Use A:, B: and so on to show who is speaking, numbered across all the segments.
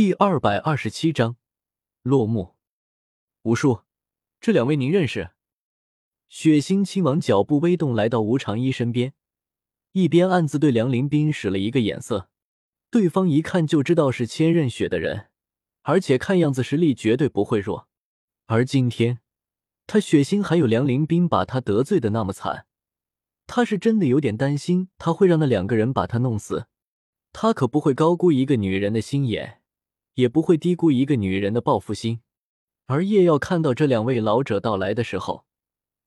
A: 第二百二十七章落幕。吴叔，这两位您认识？血腥亲王脚步微动，来到吴长一身边，一边暗自对梁林斌使了一个眼色。对方一看就知道是千仞雪的人，而且看样子实力绝对不会弱。而今天他血腥还有梁林斌把他得罪的那么惨，他是真的有点担心他会让那两个人把他弄死。他可不会高估一个女人的心眼。也不会低估一个女人的报复心，而叶耀看到这两位老者到来的时候，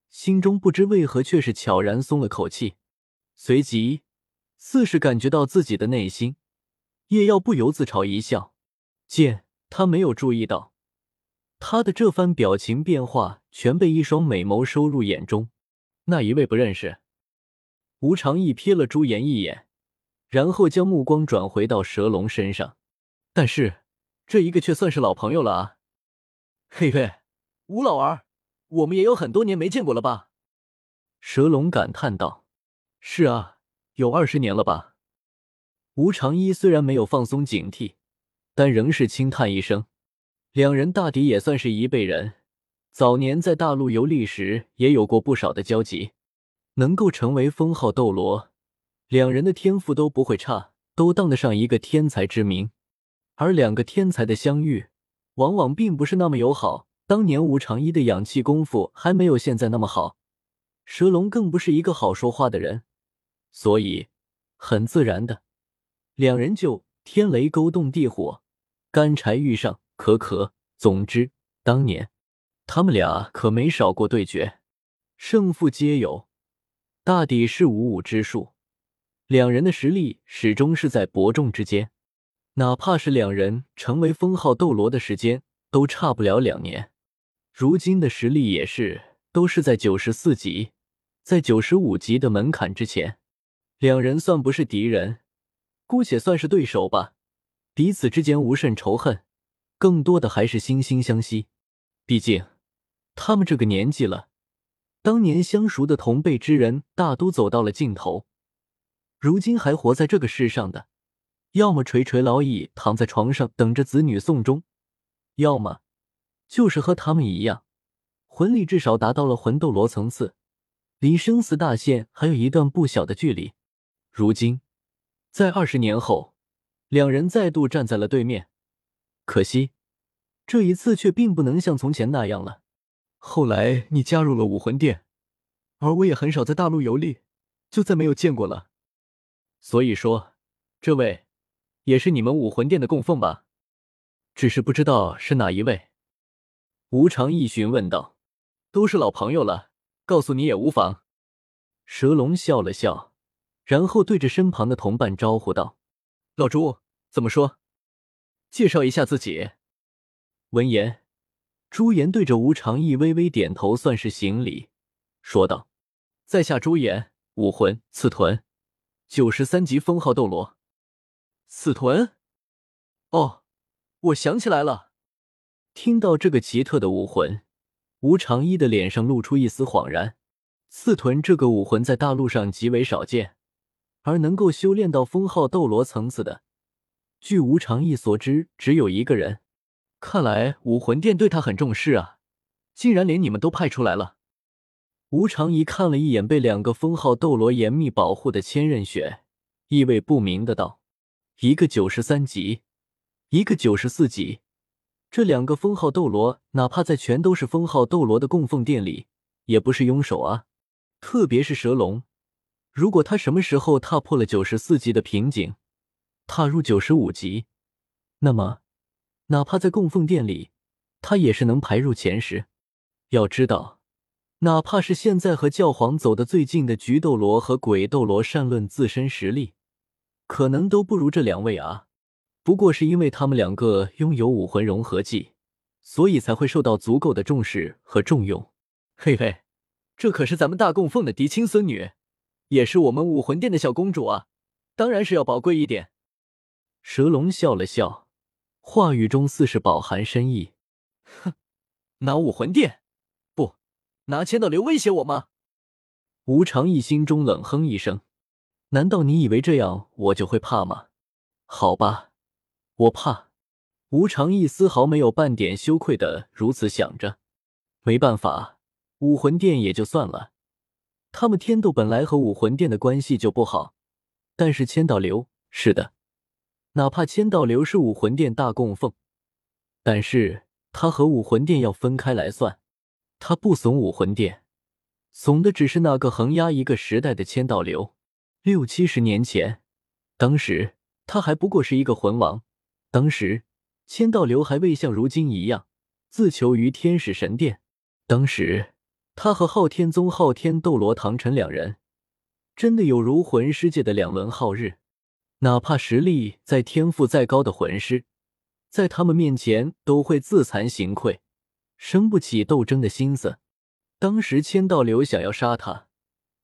A: 心中不知为何却是悄然松了口气。随即，似是感觉到自己的内心，叶耀不由自嘲一笑。见他没有注意到，他的这番表情变化全被一双美眸收入眼中。那一位不认识。吴长义瞥了朱颜一眼，然后将目光转回到蛇龙身上，但是。这一个却算是老朋友了啊！嘿嘿，吴老儿，我们也有很多年没见过了吧？蛇龙感叹道：“是啊，有二十年了吧？”吴长一虽然没有放松警惕，但仍是轻叹一声。两人大抵也算是一辈人，早年在大陆游历时也有过不少的交集，能够成为封号斗罗，两人的天赋都不会差，都当得上一个天才之名。而两个天才的相遇，往往并不是那么友好。当年吴长一的养气功夫还没有现在那么好，蛇龙更不是一个好说话的人，所以很自然的，两人就天雷勾动地火，干柴遇上可可。总之，当年他们俩可没少过对决，胜负皆有，大抵是五五之数。两人的实力始终是在伯仲之间。哪怕是两人成为封号斗罗的时间都差不了两年，如今的实力也是都是在九十四级，在九十五级的门槛之前，两人算不是敌人，姑且算是对手吧。彼此之间无甚仇恨，更多的还是惺惺相惜。毕竟他们这个年纪了，当年相熟的同辈之人大都走到了尽头，如今还活在这个世上的。要么垂垂老矣，躺在床上等着子女送终；要么就是和他们一样，魂力至少达到了魂斗罗层次，离生死大限还有一段不小的距离。如今，在二十年后，两人再度站在了对面，可惜这一次却并不能像从前那样了。后来你加入了武魂殿，而我也很少在大陆游历，就再没有见过了。所以说，这位。也是你们武魂殿的供奉吧？只是不知道是哪一位。吴长义询问道：“都是老朋友了，告诉你也无妨。”蛇龙笑了笑，然后对着身旁的同伴招呼道：“老朱，怎么说？介绍一下自己。”闻言，朱颜对着吴长义微微点头，算是行礼，说道：“在下朱颜，武魂刺豚，九十三级封号斗罗。”死豚，哦，我想起来了。听到这个奇特的武魂，吴长一的脸上露出一丝恍然。刺豚这个武魂在大陆上极为少见，而能够修炼到封号斗罗层次的，据吴长一所知，只有一个人。看来武魂殿对他很重视啊，竟然连你们都派出来了。吴长一看了一眼被两个封号斗罗严密保护的千仞雪，意味不明的道。一个九十三级，一个九十四级，这两个封号斗罗，哪怕在全都是封号斗罗的供奉殿里，也不是庸手啊。特别是蛇龙，如果他什么时候踏破了九十四级的瓶颈，踏入九十五级，那么哪怕在供奉殿里，他也是能排入前十。要知道，哪怕是现在和教皇走得最近的菊斗罗和鬼斗罗，善论自身实力。可能都不如这两位啊，不过是因为他们两个拥有武魂融合技，所以才会受到足够的重视和重用。嘿嘿，这可是咱们大供奉的嫡亲孙女，也是我们武魂殿的小公主啊，当然是要宝贵一点。蛇龙笑了笑，话语中似是饱含深意。哼，拿武魂殿？不，拿千道流威胁我吗？吴长义心中冷哼一声。难道你以为这样我就会怕吗？好吧，我怕。吴长义丝毫没有半点羞愧的如此想着。没办法，武魂殿也就算了，他们天斗本来和武魂殿的关系就不好。但是千道流是的，哪怕千道流是武魂殿大供奉，但是他和武魂殿要分开来算。他不怂武魂殿，怂的只是那个横压一个时代的千道流。六七十年前，当时他还不过是一个魂王，当时。千道流还未像如今一样自求于天使神殿。当时他和昊天宗昊天斗罗唐晨两人，真的有如魂师界的两轮皓日。哪怕实力再天赋再高的魂师，在他们面前都会自惭形秽，生不起斗争的心思。当时千道流想要杀他，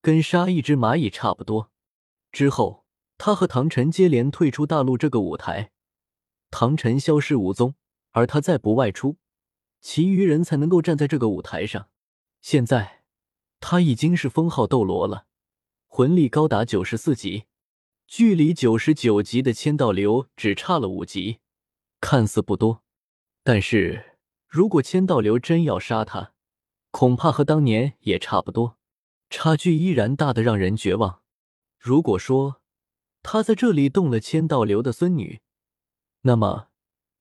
A: 跟杀一只蚂蚁差不多。之后，他和唐晨接连退出大陆这个舞台。唐晨消失无踪，而他再不外出，其余人才能够站在这个舞台上。现在他已经是封号斗罗了，魂力高达九十四级，距离九十九级的千道流只差了五级，看似不多，但是如果千道流真要杀他，恐怕和当年也差不多，差距依然大的让人绝望。如果说他在这里动了千道流的孙女，那么，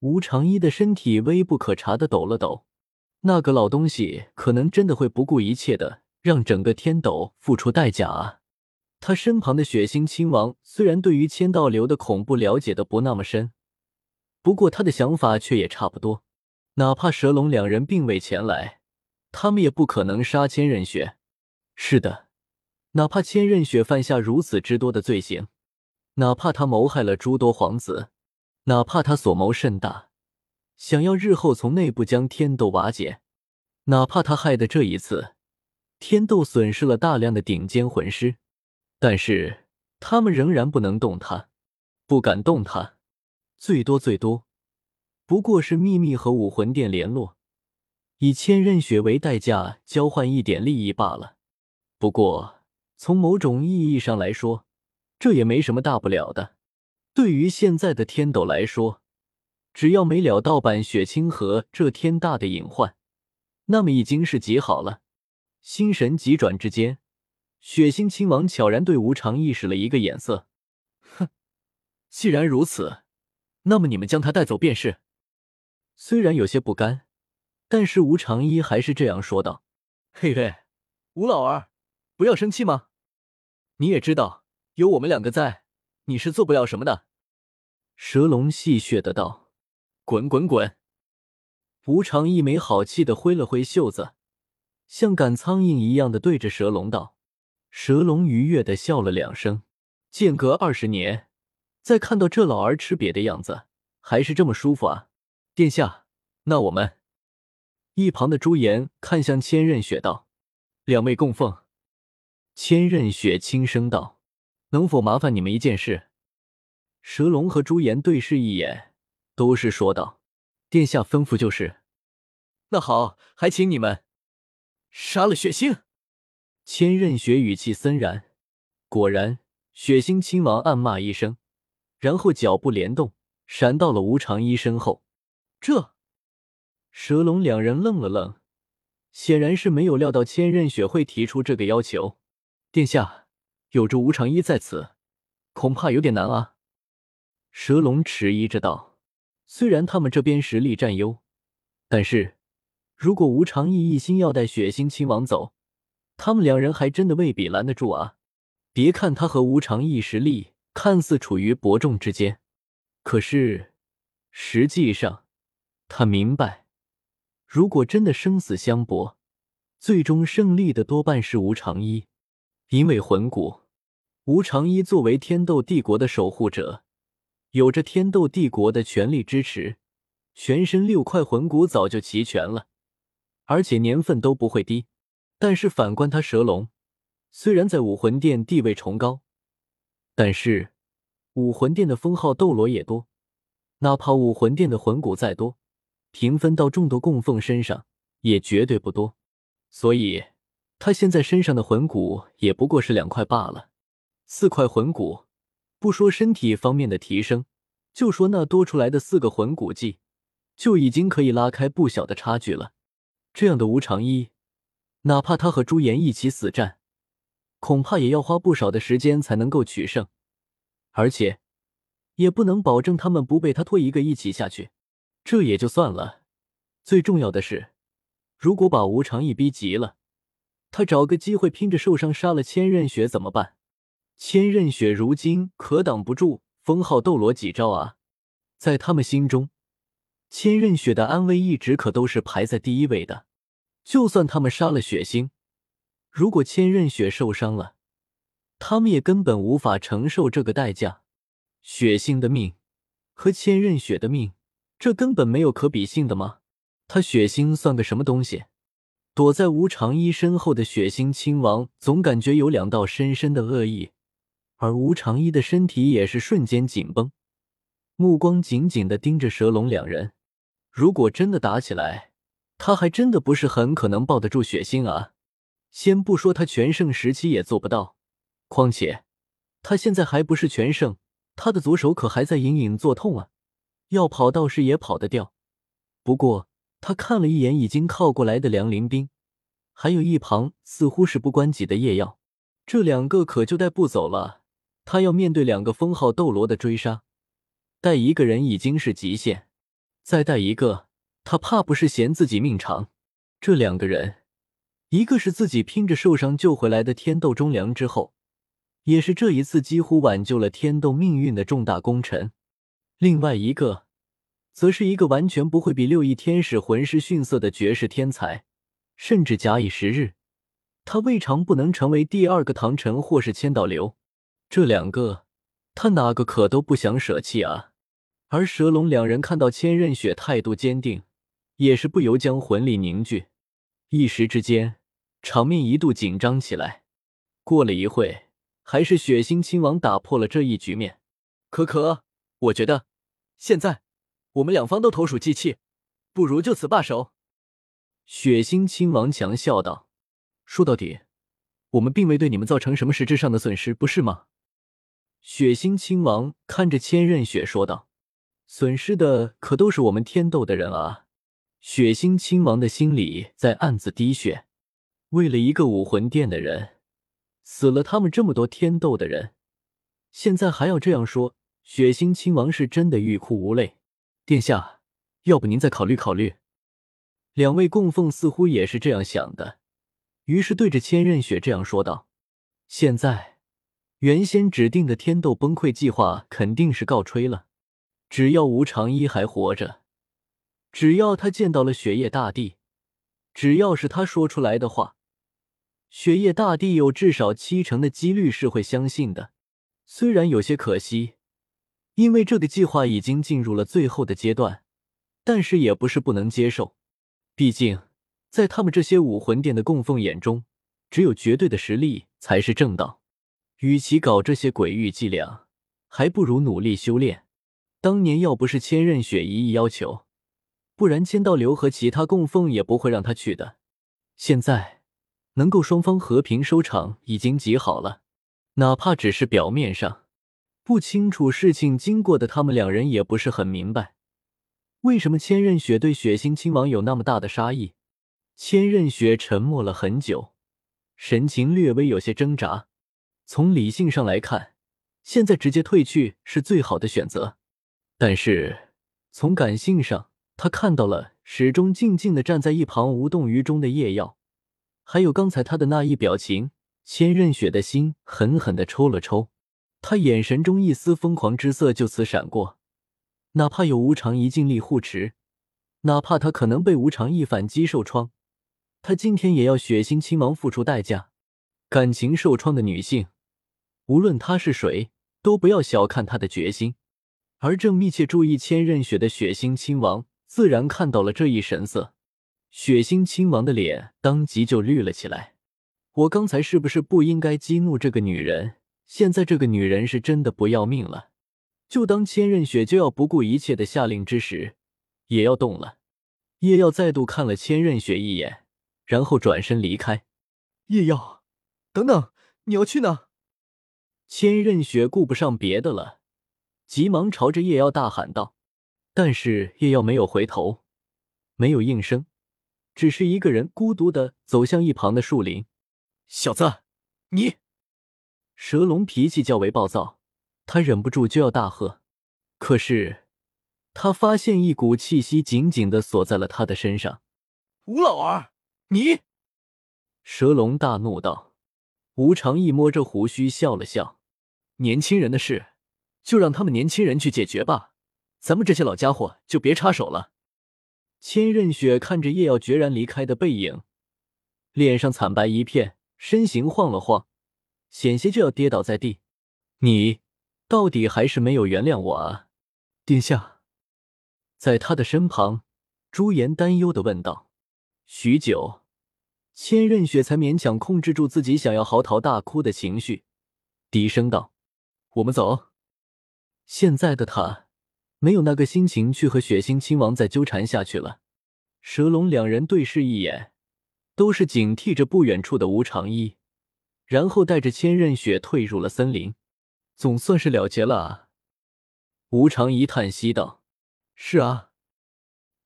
A: 吴长一的身体微不可察的抖了抖，那个老东西可能真的会不顾一切的让整个天斗付出代价啊！他身旁的血腥亲王虽然对于千道流的恐怖了解的不那么深，不过他的想法却也差不多。哪怕蛇龙两人并未前来，他们也不可能杀千仞雪。是的，哪怕千仞雪犯下如此之多的罪行，哪怕他谋害了诸多皇子。哪怕他所谋甚大，想要日后从内部将天斗瓦解，哪怕他害的这一次天斗损失了大量的顶尖魂师，但是他们仍然不能动他，不敢动他，最多最多不过是秘密和武魂殿联络，以千仞雪为代价交换一点利益罢了。不过从某种意义上来说，这也没什么大不了的。对于现在的天斗来说，只要没了盗版雪清河这天大的隐患，那么已经是极好了。心神急转之间，血腥亲王悄然对吴长义使了一个眼色，哼，既然如此，那么你们将他带走便是。虽然有些不甘，但是吴长一还是这样说道：“ 嘿嘿，吴老儿，不要生气嘛，你也知道，有我们两个在，你是做不了什么的。”蛇龙戏谑的道：“滚滚滚！”吴长义没好气的挥了挥袖子，像赶苍蝇一样的对着蛇龙道：“蛇龙愉悦的笑了两声。间隔二十年，再看到这老儿吃瘪的样子，还是这么舒服啊！殿下，那我们……”一旁的朱颜看向千仞雪道：“两位供奉。”千仞雪轻声道：“能否麻烦你们一件事？”蛇龙和朱颜对视一眼，都是说道：“殿下吩咐就是。”那好，还请你们杀了血腥。千仞雪语气森然。果然，血腥亲王暗骂一声，然后脚步连动，闪到了吴长一身后。这，蛇龙两人愣了愣，显然是没有料到千仞雪会提出这个要求。殿下，有着吴长一在此，恐怕有点难啊。蛇龙迟疑着道：“虽然他们这边实力占优，但是如果吴长义一心要带血腥亲王走，他们两人还真的未必拦得住啊！别看他和吴长义实力看似处于伯仲之间，可是实际上他明白，如果真的生死相搏，最终胜利的多半是吴长一，因为魂骨，吴长一作为天斗帝国的守护者。”有着天斗帝国的全力支持，全身六块魂骨早就齐全了，而且年份都不会低。但是反观他蛇龙，虽然在武魂殿地位崇高，但是武魂殿的封号斗罗也多，哪怕武魂殿的魂骨再多，平分到众多供奉身上也绝对不多。所以他现在身上的魂骨也不过是两块罢了，四块魂骨。不说身体方面的提升，就说那多出来的四个魂骨技，就已经可以拉开不小的差距了。这样的无常一，哪怕他和朱颜一起死战，恐怕也要花不少的时间才能够取胜，而且也不能保证他们不被他拖一个一起下去。这也就算了，最重要的是，如果把无常一逼急了，他找个机会拼着受伤杀了千仞雪怎么办？千仞雪如今可挡不住封号斗罗几招啊！在他们心中，千仞雪的安危一直可都是排在第一位的。就算他们杀了血星，如果千仞雪受伤了，他们也根本无法承受这个代价。血星的命和千仞雪的命，这根本没有可比性的吗？他血星算个什么东西？躲在无常一身后的血星亲王总感觉有两道深深的恶意，而无常一的身体也是瞬间紧绷，目光紧紧的盯着蛇龙两人。如果真的打起来，他还真的不是很可能抱得住血腥啊！先不说他全盛时期也做不到，况且他现在还不是全盛，他的左手可还在隐隐作痛啊！要跑倒是也跑得掉，不过他看了一眼已经靠过来的梁林兵，还有一旁似乎是不关己的叶耀，这两个可就带不走了。他要面对两个封号斗罗的追杀，带一个人已经是极限，再带一个。他怕不是嫌自己命长，这两个人，一个是自己拼着受伤救回来的天斗忠良之后，也是这一次几乎挽救了天斗命运的重大功臣；另外一个，则是一个完全不会比六翼天使魂师逊色的绝世天才，甚至假以时日，他未尝不能成为第二个唐晨或是千岛流。这两个，他哪个可都不想舍弃啊！而蛇龙两人看到千仞雪态度坚定。也是不由将魂力凝聚，一时之间，场面一度紧张起来。过了一会，还是血腥亲王打破了这一局面。可可，我觉得现在我们两方都投鼠忌器，不如就此罢手。血腥亲王强笑道：“说到底，我们并未对你们造成什么实质上的损失，不是吗？”血腥亲王看着千仞雪说道：“损失的可都是我们天斗的人啊。”血腥亲王的心里在暗自滴血，为了一个武魂殿的人，死了他们这么多天斗的人，现在还要这样说，血腥亲王是真的欲哭无泪。殿下，要不您再考虑考虑？两位供奉似乎也是这样想的，于是对着千仞雪这样说道：“现在，原先指定的天斗崩溃计划肯定是告吹了，只要无常一还活着。”只要他见到了雪夜大帝，只要是他说出来的话，雪夜大帝有至少七成的几率是会相信的。虽然有些可惜，因为这个计划已经进入了最后的阶段，但是也不是不能接受。毕竟，在他们这些武魂殿的供奉眼中，只有绝对的实力才是正道。与其搞这些鬼域伎俩，还不如努力修炼。当年要不是千仞雪一意要求。不然，千道流和其他供奉也不会让他去的。现在能够双方和平收场已经极好了，哪怕只是表面上不清楚事情经过的他们两人也不是很明白，为什么千仞雪对血腥亲王有那么大的杀意。千仞雪沉默了很久，神情略微有些挣扎。从理性上来看，现在直接退去是最好的选择，但是从感性上，他看到了始终静静的站在一旁无动于衷的叶耀，还有刚才他的那一表情，千仞雪的心狠狠的抽了抽，他眼神中一丝疯狂之色就此闪过。哪怕有无常一尽力护持，哪怕他可能被无常一反击受创，他今天也要血腥亲王付出代价。感情受创的女性，无论她是谁，都不要小看她的决心。而正密切注意千仞雪的血腥亲王。自然看到了这一神色，血腥亲王的脸当即就绿了起来。我刚才是不是不应该激怒这个女人？现在这个女人是真的不要命了。就当千仞雪就要不顾一切的下令之时，也要动了。叶耀再度看了千仞雪一眼，然后转身离开。
B: 叶耀，等等，你要去哪？
A: 千仞雪顾不上别的了，急忙朝着叶耀大喊道。但是叶耀没有回头，没有应声，只是一个人孤独的走向一旁的树林。
B: 小子，你！
A: 蛇龙脾气较为暴躁，他忍不住就要大喝，可是他发现一股气息紧紧的锁在了他的身上。
B: 吴老儿，你！
A: 蛇龙大怒道。吴长义摸着胡须笑了笑：“
B: 年轻人的事，就让他们年轻人去解决吧，咱们这些老家伙就别插手了。”
A: 千仞雪看着叶耀决然离开的背影，脸上惨白一片。身形晃了晃，险些就要跌倒在地。你到底还是没有原谅我啊，
B: 殿下！
A: 在他的身旁，朱颜担忧的问道。许久，千仞雪才勉强控制住自己想要嚎啕大哭的情绪，低声道：“
B: 我们走。”
A: 现在的他没有那个心情去和血腥亲王再纠缠下去了。蛇龙两人对视一眼。都是警惕着不远处的吴长一，然后带着千仞雪退入了森林，
B: 总算是了结了啊！
A: 吴长一叹息道：“
B: 是啊。”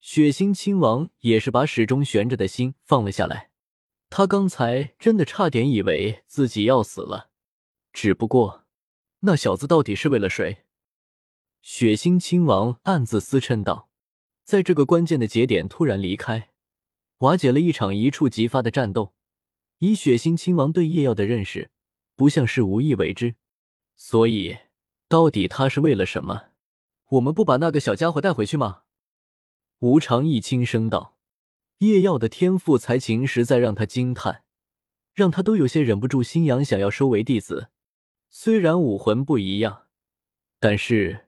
A: 血腥亲王也是把始终悬着的心放了下来，他刚才真的差点以为自己要死了。只不过，
B: 那小子到底是为了谁？
A: 血腥亲王暗自思忖道：“在这个关键的节点突然离开。”瓦解了一场一触即发的战斗。以血腥亲王对叶耀的认识，不像是无意为之。所以，到底他是为了什么？
B: 我们不把那个小家伙带回去吗？
A: 吴长义轻声道：“叶耀的天赋才情实在让他惊叹，让他都有些忍不住心痒，想要收为弟子。虽然武魂不一样，但是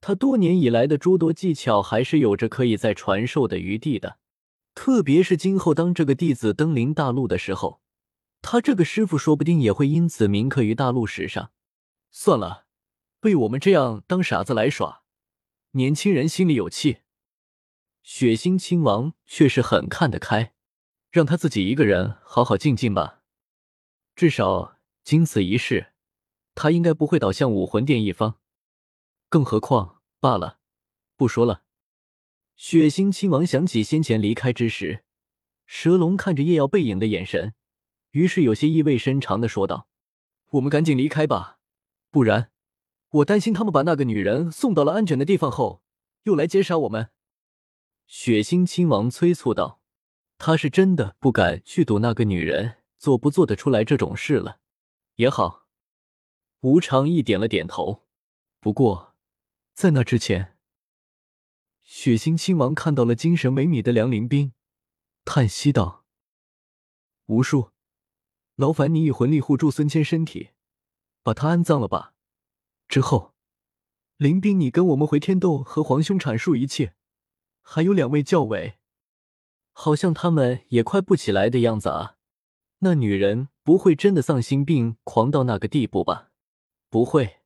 A: 他多年以来的诸多技巧还是有着可以再传授的余地的。”特别是今后当这个弟子登临大陆的时候，他这个师傅说不定也会因此铭刻于大陆史上。
B: 算了，被我们这样当傻子来耍，年轻人心里有气。
A: 血腥亲王却是很看得开，
B: 让他自己一个人好好静静吧。至少经此一事，他应该不会倒向武魂殿一方。更何况，罢了，不说了。
A: 血腥亲王想起先前离开之时，蛇龙看着叶耀背影的眼神，于是有些意味深长的说道：“
B: 我们赶紧离开吧，不然我担心他们把那个女人送到了安全的地方后，又来劫杀我们。”
A: 血腥亲王催促道：“他是真的不敢去赌那个女人做不做得出来这种事了。”
B: 也好，
A: 吴长义点了点头。
B: 不过，在那之前。血腥亲王看到了精神萎靡的梁林冰，叹息道：“吴叔，劳烦你以魂力护住孙谦身体，把他安葬了吧。之后，林冰，你跟我们回天斗和皇兄阐述一切。还有两位教委，
A: 好像他们也快不起来的样子啊。那女人不会真的丧心病狂到那个地步吧？
B: 不会。”